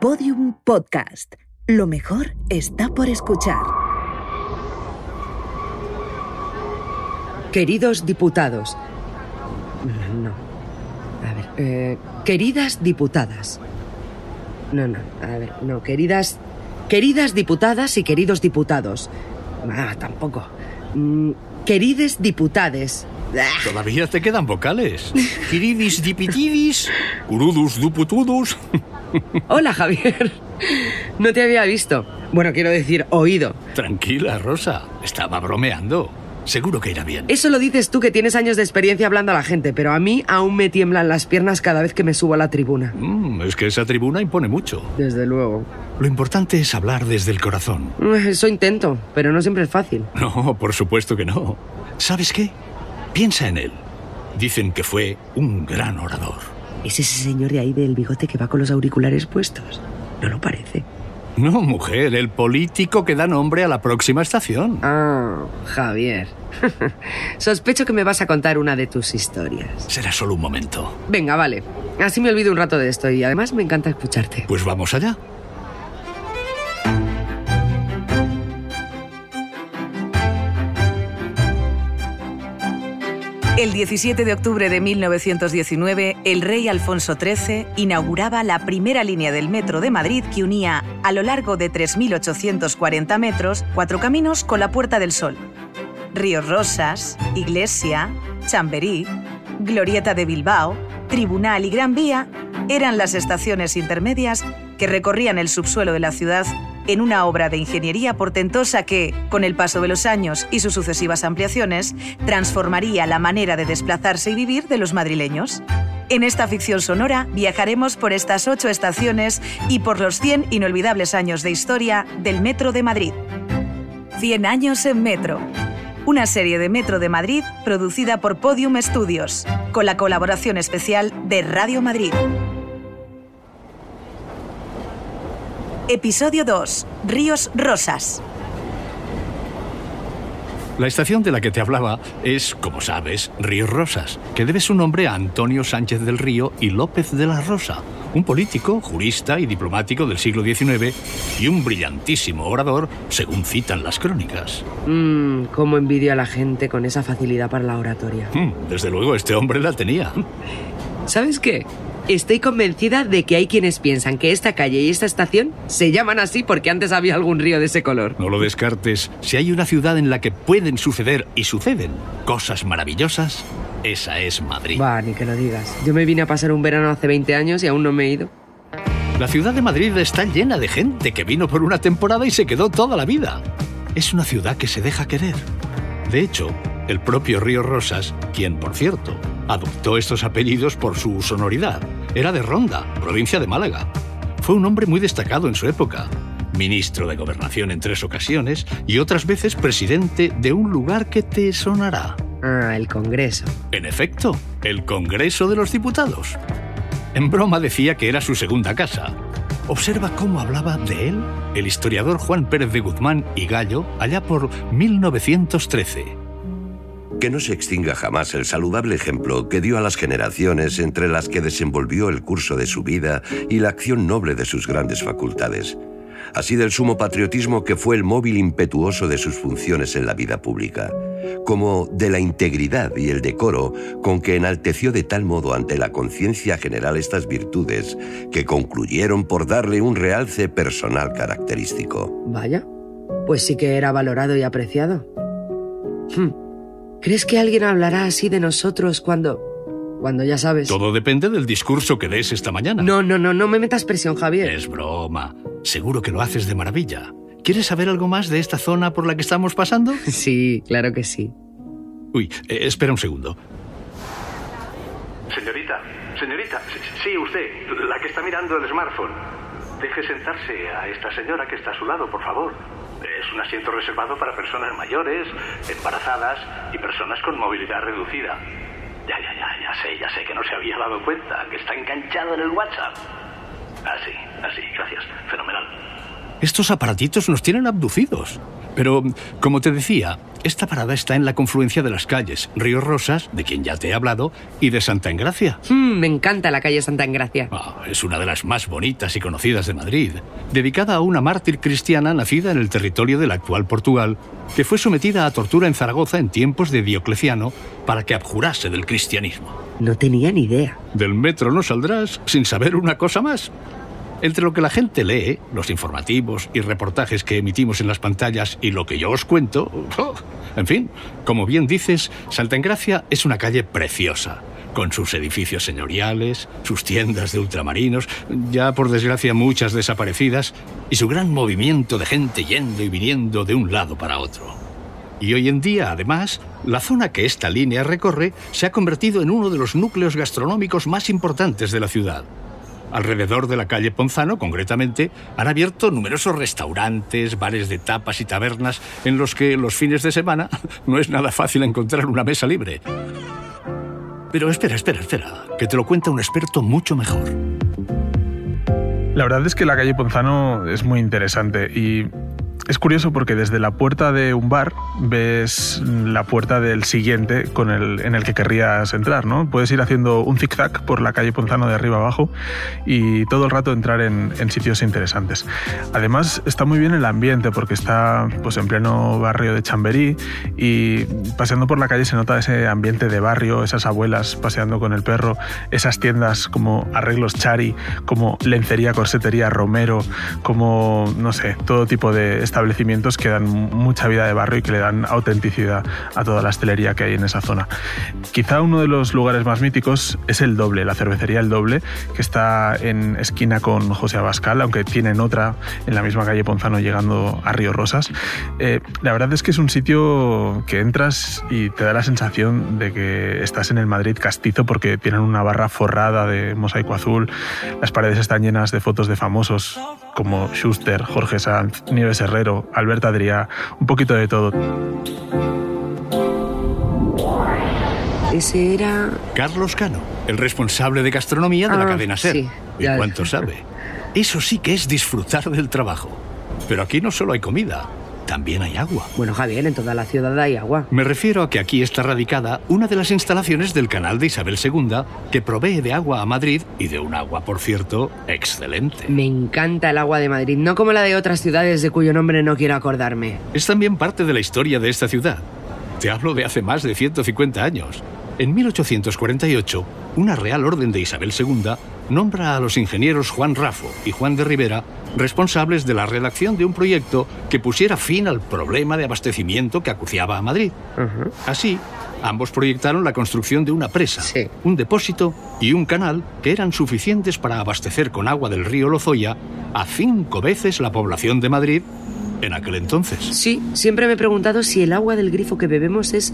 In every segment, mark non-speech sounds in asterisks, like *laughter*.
Podium Podcast. Lo mejor está por escuchar. Queridos diputados. No. A ver. eh, queridas diputadas. No, no. A ver. No. Queridas. Queridas diputadas y queridos diputados. Ah, tampoco. Mm, querides diputades. Todavía te quedan vocales. Quiridis dipitidis, curudus duputudus. *laughs* Hola, Javier. No te había visto. Bueno, quiero decir, oído. Tranquila, Rosa. Estaba bromeando. Seguro que irá bien. Eso lo dices tú que tienes años de experiencia hablando a la gente, pero a mí aún me tiemblan las piernas cada vez que me subo a la tribuna. Mm, es que esa tribuna impone mucho. Desde luego. Lo importante es hablar desde el corazón. Eh, Eso intento, pero no siempre es fácil. No, por supuesto que no. ¿Sabes qué? Piensa en él. Dicen que fue un gran orador. ¿Es ese señor de ahí del bigote que va con los auriculares puestos? No lo parece. No, mujer, el político que da nombre a la próxima estación. Ah, Javier. *laughs* Sospecho que me vas a contar una de tus historias. Será solo un momento. Venga, vale. Así me olvido un rato de esto y además me encanta escucharte. Pues vamos allá. El 17 de octubre de 1919, el rey Alfonso XIII inauguraba la primera línea del metro de Madrid que unía, a lo largo de 3.840 metros, cuatro caminos con la Puerta del Sol. Ríos Rosas, Iglesia, Chamberí, Glorieta de Bilbao, Tribunal y Gran Vía eran las estaciones intermedias que recorrían el subsuelo de la ciudad en una obra de ingeniería portentosa que, con el paso de los años y sus sucesivas ampliaciones, transformaría la manera de desplazarse y vivir de los madrileños. En esta ficción sonora viajaremos por estas ocho estaciones y por los 100 inolvidables años de historia del Metro de Madrid. 100 años en Metro. Una serie de Metro de Madrid producida por Podium Studios, con la colaboración especial de Radio Madrid. Episodio 2. Ríos Rosas. La estación de la que te hablaba es, como sabes, Ríos Rosas, que debe su nombre a Antonio Sánchez del Río y López de la Rosa, un político, jurista y diplomático del siglo XIX y un brillantísimo orador, según citan las crónicas. Mmm, cómo envidio a la gente con esa facilidad para la oratoria. Hmm, desde luego, este hombre la tenía. ¿Sabes qué? Estoy convencida de que hay quienes piensan que esta calle y esta estación se llaman así porque antes había algún río de ese color. No lo descartes. Si hay una ciudad en la que pueden suceder y suceden cosas maravillosas, esa es Madrid. Va, ni que lo digas. Yo me vine a pasar un verano hace 20 años y aún no me he ido. La ciudad de Madrid está llena de gente que vino por una temporada y se quedó toda la vida. Es una ciudad que se deja querer. De hecho, el propio Río Rosas, quien, por cierto, adoptó estos apellidos por su sonoridad, era de Ronda, provincia de Málaga. Fue un hombre muy destacado en su época, ministro de Gobernación en tres ocasiones y otras veces presidente de un lugar que te sonará. Ah, el Congreso. En efecto, el Congreso de los Diputados. En broma decía que era su segunda casa. Observa cómo hablaba de él el historiador Juan Pérez de Guzmán y Gallo allá por 1913. Que no se extinga jamás el saludable ejemplo que dio a las generaciones entre las que desenvolvió el curso de su vida y la acción noble de sus grandes facultades. Así del sumo patriotismo que fue el móvil impetuoso de sus funciones en la vida pública, como de la integridad y el decoro con que enalteció de tal modo ante la conciencia general estas virtudes que concluyeron por darle un realce personal característico. Vaya, pues sí que era valorado y apreciado. Hmm. ¿Crees que alguien hablará así de nosotros cuando... cuando ya sabes... Todo depende del discurso que des esta mañana. No, no, no, no me metas presión, Javier. Es broma. Seguro que lo haces de maravilla. ¿Quieres saber algo más de esta zona por la que estamos pasando? *laughs* Sí, claro que sí. Uy, eh, espera un segundo. Señorita, señorita, sí, sí, usted, la que está mirando el smartphone. Deje sentarse a esta señora que está a su lado, por favor. Es un asiento reservado para personas mayores, embarazadas y personas con movilidad reducida. Ya, ya, ya, ya sé, ya sé que no se había dado cuenta, que está enganchado en el WhatsApp. Así, así, gracias. Fenomenal. Estos aparatitos nos tienen abducidos. Pero, como te decía, esta parada está en la confluencia de las calles Río Rosas, de quien ya te he hablado, y de Santa Engracia. Mm, me encanta la calle Santa Engracia. Ah, es una de las más bonitas y conocidas de Madrid, dedicada a una mártir cristiana nacida en el territorio del actual Portugal, que fue sometida a tortura en Zaragoza en tiempos de Diocleciano para que abjurase del cristianismo. No tenía ni idea. Del metro no saldrás sin saber una cosa más. Entre lo que la gente lee, los informativos y reportajes que emitimos en las pantallas y lo que yo os cuento, oh, en fin, como bien dices, Santa Engracia es una calle preciosa, con sus edificios señoriales, sus tiendas de ultramarinos, ya por desgracia muchas desaparecidas, y su gran movimiento de gente yendo y viniendo de un lado para otro. Y hoy en día, además, la zona que esta línea recorre se ha convertido en uno de los núcleos gastronómicos más importantes de la ciudad. Alrededor de la calle Ponzano, concretamente, han abierto numerosos restaurantes, bares de tapas y tabernas en los que los fines de semana *laughs* no es nada fácil encontrar una mesa libre. Pero espera, espera, espera, que te lo cuenta un experto mucho mejor. La verdad es que la calle Ponzano es muy interesante y es curioso porque desde la puerta de un bar ves la puerta del siguiente con el, en el que querrías entrar, ¿no? Puedes ir haciendo un zigzag por la calle Ponzano de arriba abajo y todo el rato entrar en, en, sitios interesantes. Además está muy bien el ambiente porque está pues en pleno barrio de Chamberí y paseando por la calle se nota ese ambiente de barrio, esas abuelas paseando con el perro, esas tiendas como arreglos Chari, como lencería, corsetería Romero, como no sé, todo tipo de establecimientos que dan mucha vida de barrio y que le dan autenticidad a toda la hostelería que hay en esa zona. Quizá uno de los lugares más míticos es el Doble, la cervecería El Doble, que está en esquina con José Abascal, aunque tienen otra en la misma calle Ponzano llegando a Río Rosas. Eh, la verdad es que es un sitio que entras y te da la sensación de que estás en el Madrid castizo porque tienen una barra forrada de mosaico azul, las paredes están llenas de fotos de famosos como Schuster, Jorge Sanz, Nieves Herrero, Alberto Adrià, un poquito de todo. Ese era... Carlos Cano, el responsable de gastronomía de la Ah, cadena SER. sí, ¿Y cuánto sabe? Eso sí que es disfrutar del trabajo. Pero aquí no solo hay comida, también hay agua. Bueno, Javier, en toda la ciudad hay agua. Me refiero a que aquí está radicada una de las instalaciones del canal de Isabel II que provee de agua a Madrid y de un agua, por cierto, excelente. Me encanta el agua de Madrid, no como la de otras ciudades de cuyo nombre no quiero acordarme. Es también parte de la historia de esta ciudad. Te hablo de hace más de 150 años. En 1848, una Real Orden de Isabel II nombra a los ingenieros Juan Rafo y Juan de Rivera responsables de la redacción de un proyecto que pusiera fin al problema de abastecimiento que acuciaba a Madrid. Así, ambos proyectaron la construcción de una presa, Sí. un depósito y un canal que eran suficientes para abastecer con agua del río Lozoya a cinco veces la población de Madrid en aquel entonces. Sí, siempre me he preguntado si el agua del grifo que bebemos es...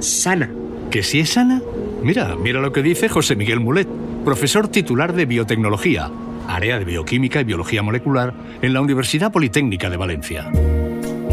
sana. ¿Que si es sana? Mira, mira lo que dice José Miguel Mulet, profesor titular de biotecnología, área de bioquímica y biología molecular en la Universidad Politécnica de Valencia.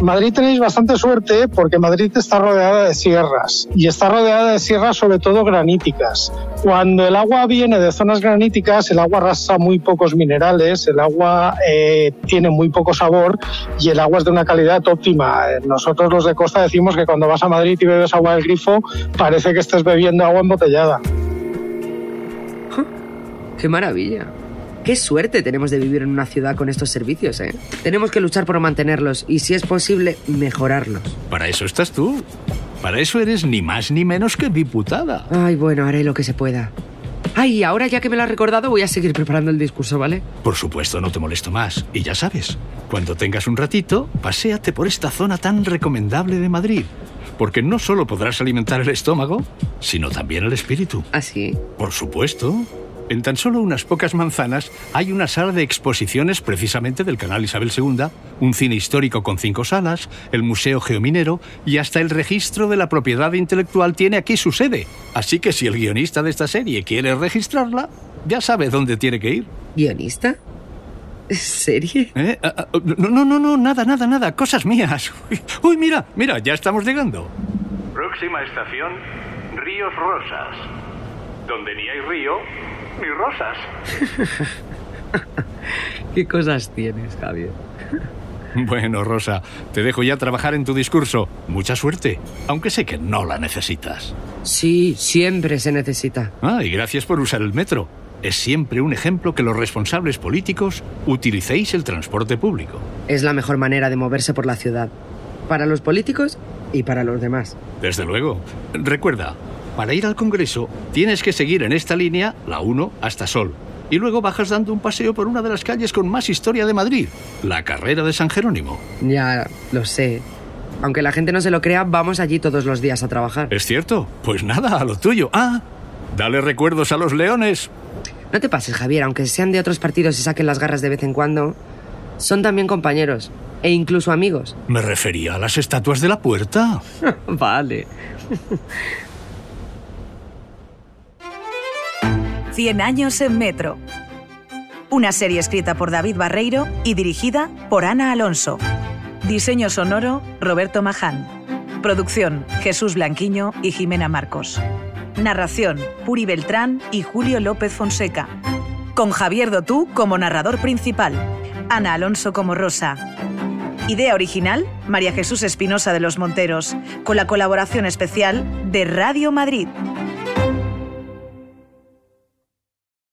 Madrid tenéis bastante suerte porque Madrid está rodeada de sierras y está rodeada de sierras sobre todo graníticas. Cuando el agua viene de zonas graníticas, el agua arrastra muy pocos minerales, el agua eh, tiene muy poco sabor y el agua es de una calidad óptima. Eh, Nosotros los de costa decimos que cuando vas a Madrid y bebes agua del grifo, parece que estés bebiendo agua embotellada. ¡Qué maravilla! Qué suerte tenemos de vivir en una ciudad con estos servicios, ¿eh? Tenemos que luchar por mantenerlos y, si es posible, mejorarlos. Para eso estás tú. Para eso eres ni más ni menos que diputada. Ay, bueno, haré lo que se pueda. Ay, ahora ya que me lo has recordado, voy a seguir preparando el discurso, ¿vale? Por supuesto, no te molesto más. Y ya sabes, cuando tengas un ratito, paséate por esta zona tan recomendable de Madrid. Porque no solo podrás alimentar el estómago, sino también el espíritu. Así. Por supuesto. En tan solo unas pocas manzanas hay una sala de exposiciones precisamente del canal Isabel II, un cine histórico con cinco salas, el Museo Geominero y hasta el registro de la propiedad intelectual tiene aquí su sede. Así que si el guionista de esta serie quiere registrarla, ya sabe dónde tiene que ir. ¿Guionista? ¿Serie? ¿Eh? Ah, ah, No, no, no, no, nada, nada, nada, cosas mías. Uy, *laughs* uy, mira, mira, ya estamos llegando. Próxima estación, Ríos Rosas. Donde ni hay río, ni rosas. *laughs* ¿Qué cosas tienes, Javier? *laughs* Bueno, Rosa, te dejo ya trabajar en tu discurso. Mucha suerte, aunque sé que no la necesitas. Sí, siempre se necesita. Ah, y gracias por usar el metro. Es siempre un ejemplo que los responsables políticos utilicéis el transporte público. Es la mejor manera de moverse por la ciudad. Para los políticos y para los demás. Desde luego. Recuerda, para ir al Congreso tienes que seguir en esta línea, la 1, hasta Sol. Y luego bajas dando un paseo por una de las calles con más historia de Madrid, la carrera de San Jerónimo. Ya, lo sé. Aunque la gente no se lo crea, vamos allí todos los días a trabajar. ¿Es cierto? Pues nada, a lo tuyo. Ah, dale recuerdos a los leones. No te pases, Javier, aunque sean de otros partidos y saquen las garras de vez en cuando, son también compañeros e incluso amigos. Me refería a las estatuas de la puerta. *laughs* vale. 100 años en Metro. Una serie escrita por David Barreiro y dirigida por Ana Alonso. Diseño sonoro, Roberto Maján. Producción, Jesús Blanquiño y Jimena Marcos. Narración, Puri Beltrán y Julio López Fonseca. Con Javier Dotú como narrador principal. Ana Alonso como Rosa. Idea original, María Jesús Espinosa de los Monteros, con la colaboración especial de Radio Madrid.